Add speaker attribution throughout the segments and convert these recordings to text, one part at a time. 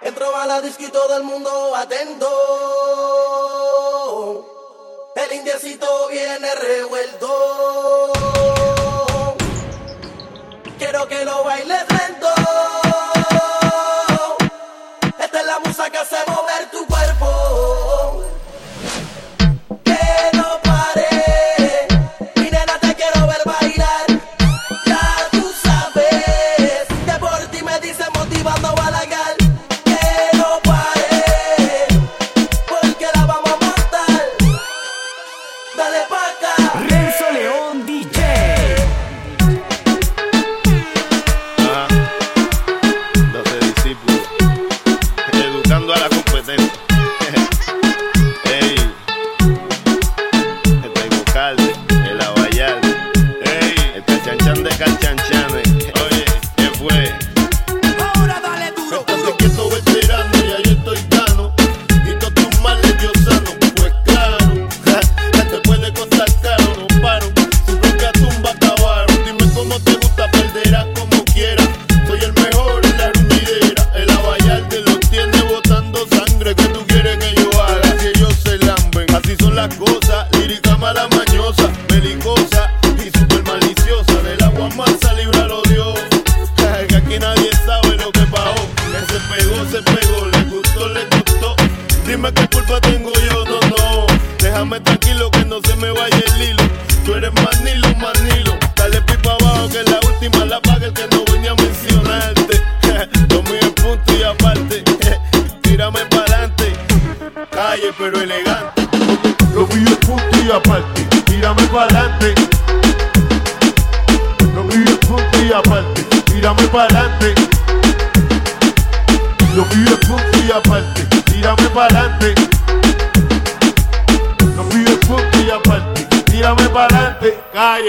Speaker 1: Entro a la disco y todo el mundo atento. El indiecito viene revuelto. Quiero que lo bailes lento.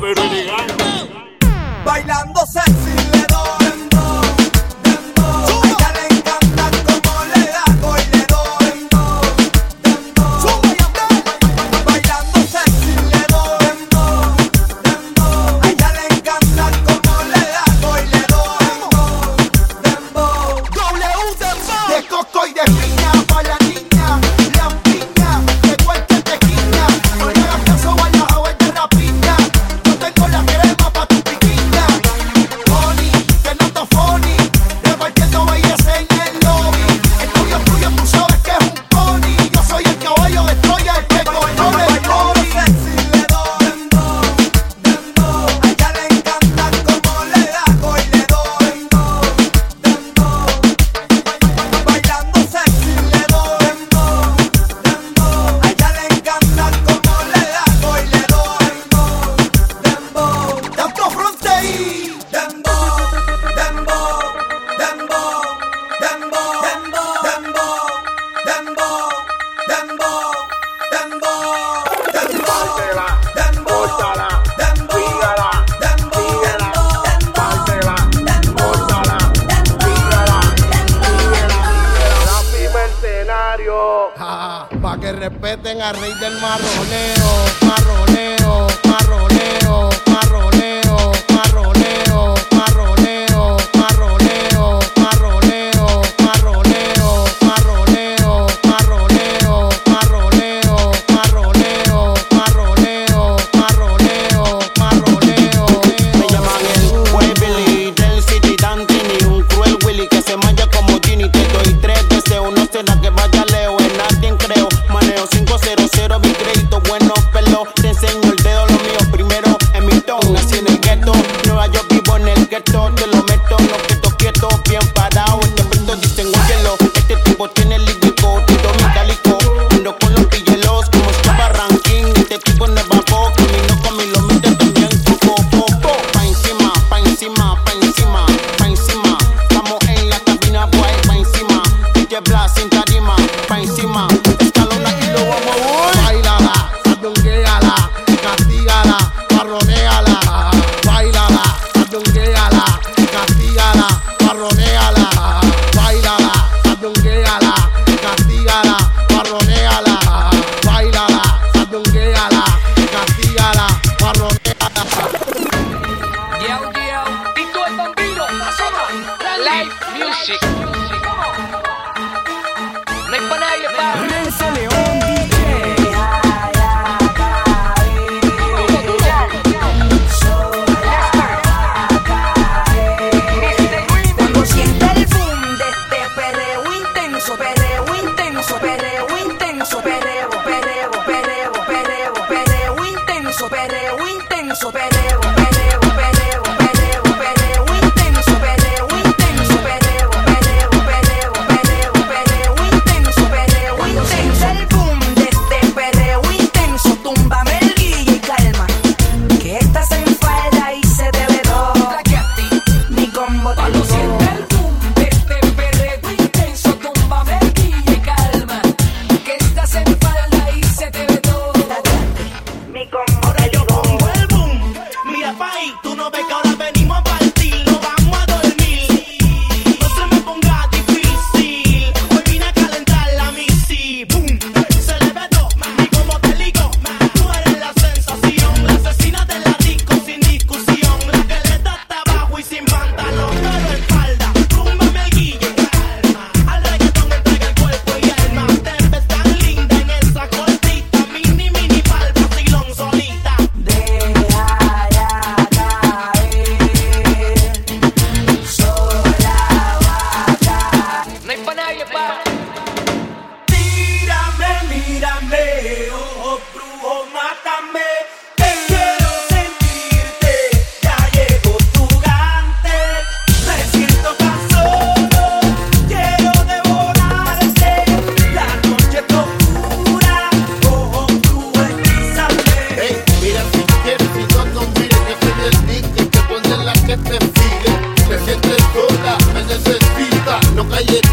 Speaker 2: pero elegante.
Speaker 3: Bailando sexy le doy.
Speaker 4: respeten al rey del marroneo, marroneo.
Speaker 5: Yeah.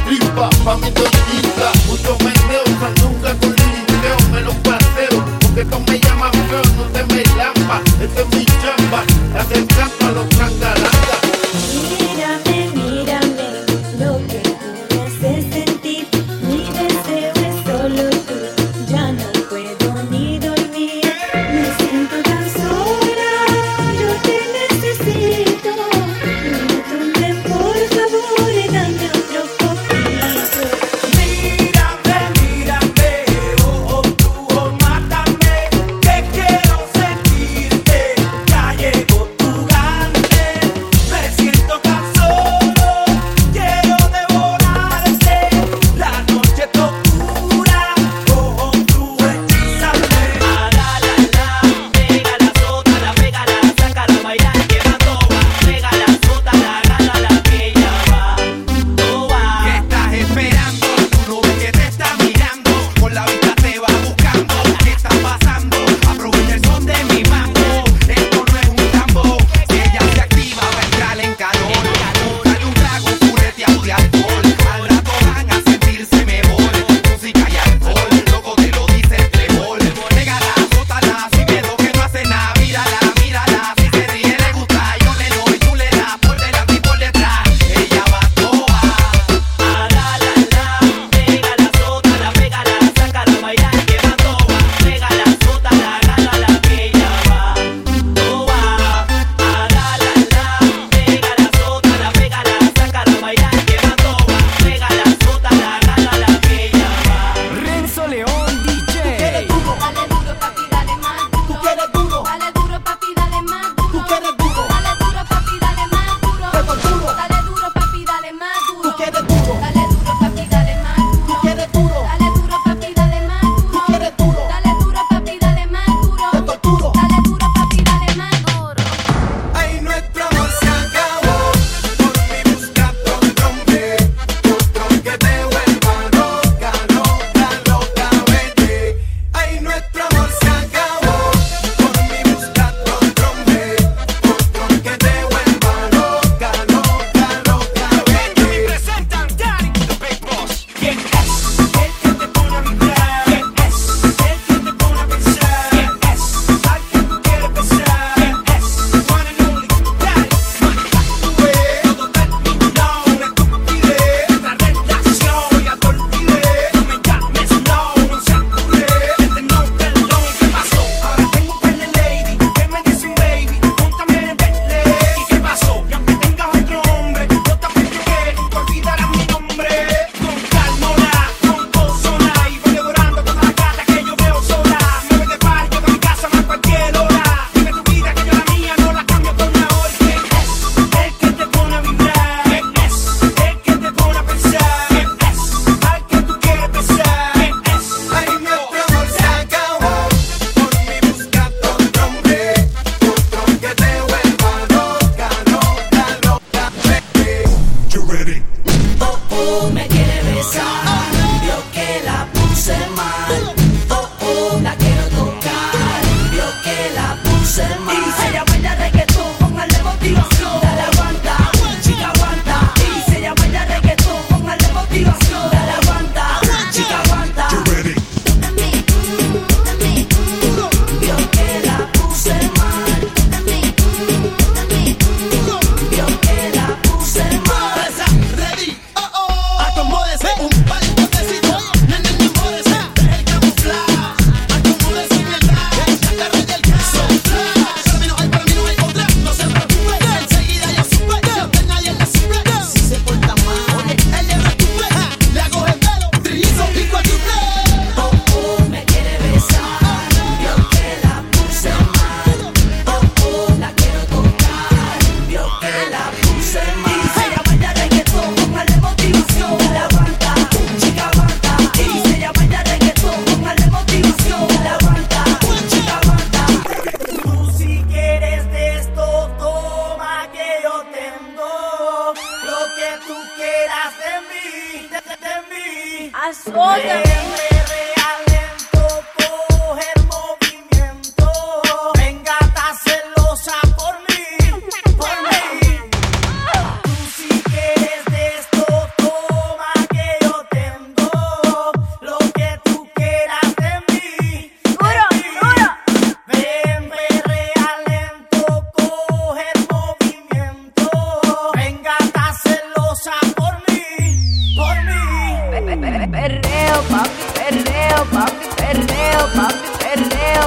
Speaker 5: perreo,
Speaker 6: papi, perreo, papi, perreo, papi, perreo,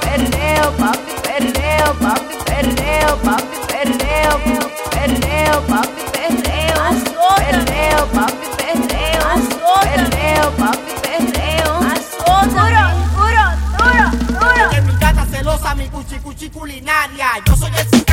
Speaker 6: perreo, papi, perreo, papi, perreo, papi, perreo, perreo, papi, perreo, perreo, papi, perreo, perreo, papi, perreo, duro, duro, duro, duro.
Speaker 1: En mi gata celosa, mi cuchi cuchi culinaria, yo soy el